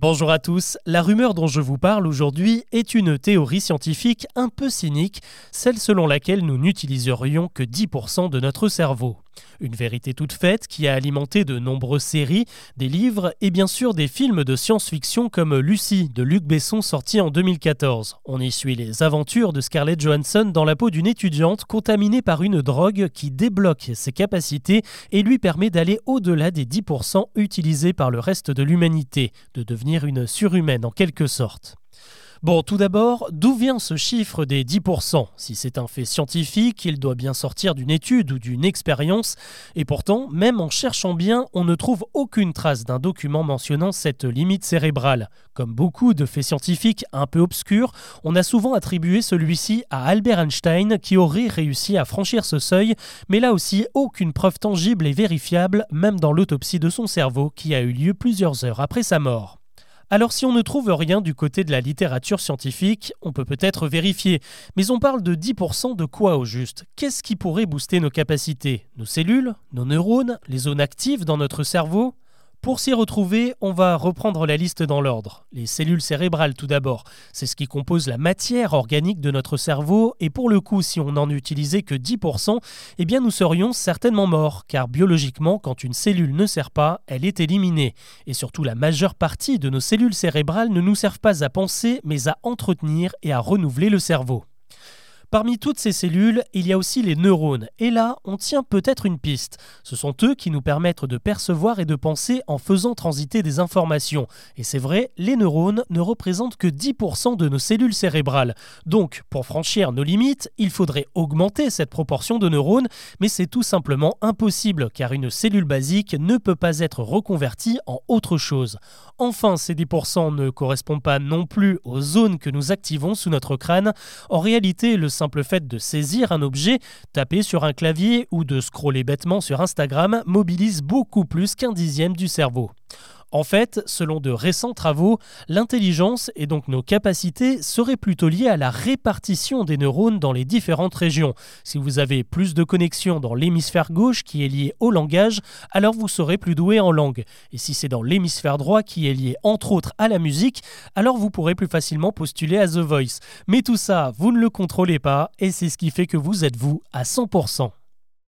Bonjour à tous, la rumeur dont je vous parle aujourd'hui est une théorie scientifique un peu cynique, celle selon laquelle nous n'utiliserions que 10% de notre cerveau. Une vérité toute faite qui a alimenté de nombreuses séries, des livres et bien sûr des films de science-fiction comme Lucie de Luc Besson sorti en 2014. On y suit les aventures de Scarlett Johansson dans la peau d'une étudiante contaminée par une drogue qui débloque ses capacités et lui permet d'aller au-delà des 10% utilisés par le reste de l'humanité, de devenir une surhumaine en quelque sorte. Bon, tout d'abord, d'où vient ce chiffre des 10% Si c'est un fait scientifique, il doit bien sortir d'une étude ou d'une expérience, et pourtant, même en cherchant bien, on ne trouve aucune trace d'un document mentionnant cette limite cérébrale. Comme beaucoup de faits scientifiques un peu obscurs, on a souvent attribué celui-ci à Albert Einstein qui aurait réussi à franchir ce seuil, mais là aussi aucune preuve tangible et vérifiable, même dans l'autopsie de son cerveau qui a eu lieu plusieurs heures après sa mort. Alors si on ne trouve rien du côté de la littérature scientifique, on peut peut-être vérifier, mais on parle de 10% de quoi au juste? Qu'est-ce qui pourrait booster nos capacités? Nos cellules Nos neurones Les zones actives dans notre cerveau? Pour s'y retrouver, on va reprendre la liste dans l'ordre. Les cellules cérébrales tout d'abord, c'est ce qui compose la matière organique de notre cerveau et pour le coup si on n'en utilisait que 10%, eh bien nous serions certainement morts car biologiquement quand une cellule ne sert pas, elle est éliminée. Et surtout la majeure partie de nos cellules cérébrales ne nous servent pas à penser mais à entretenir et à renouveler le cerveau. Parmi toutes ces cellules, il y a aussi les neurones. Et là, on tient peut-être une piste. Ce sont eux qui nous permettent de percevoir et de penser en faisant transiter des informations. Et c'est vrai, les neurones ne représentent que 10% de nos cellules cérébrales. Donc, pour franchir nos limites, il faudrait augmenter cette proportion de neurones, mais c'est tout simplement impossible, car une cellule basique ne peut pas être reconvertie en autre chose. Enfin, ces 10% ne correspondent pas non plus aux zones que nous activons sous notre crâne. En réalité, le simple fait de saisir un objet, taper sur un clavier ou de scroller bêtement sur Instagram mobilise beaucoup plus qu'un dixième du cerveau. En fait, selon de récents travaux, l'intelligence et donc nos capacités seraient plutôt liées à la répartition des neurones dans les différentes régions. Si vous avez plus de connexions dans l'hémisphère gauche qui est lié au langage, alors vous serez plus doué en langue. Et si c'est dans l'hémisphère droit qui est lié entre autres à la musique, alors vous pourrez plus facilement postuler à The Voice. Mais tout ça, vous ne le contrôlez pas et c'est ce qui fait que vous êtes vous à 100%.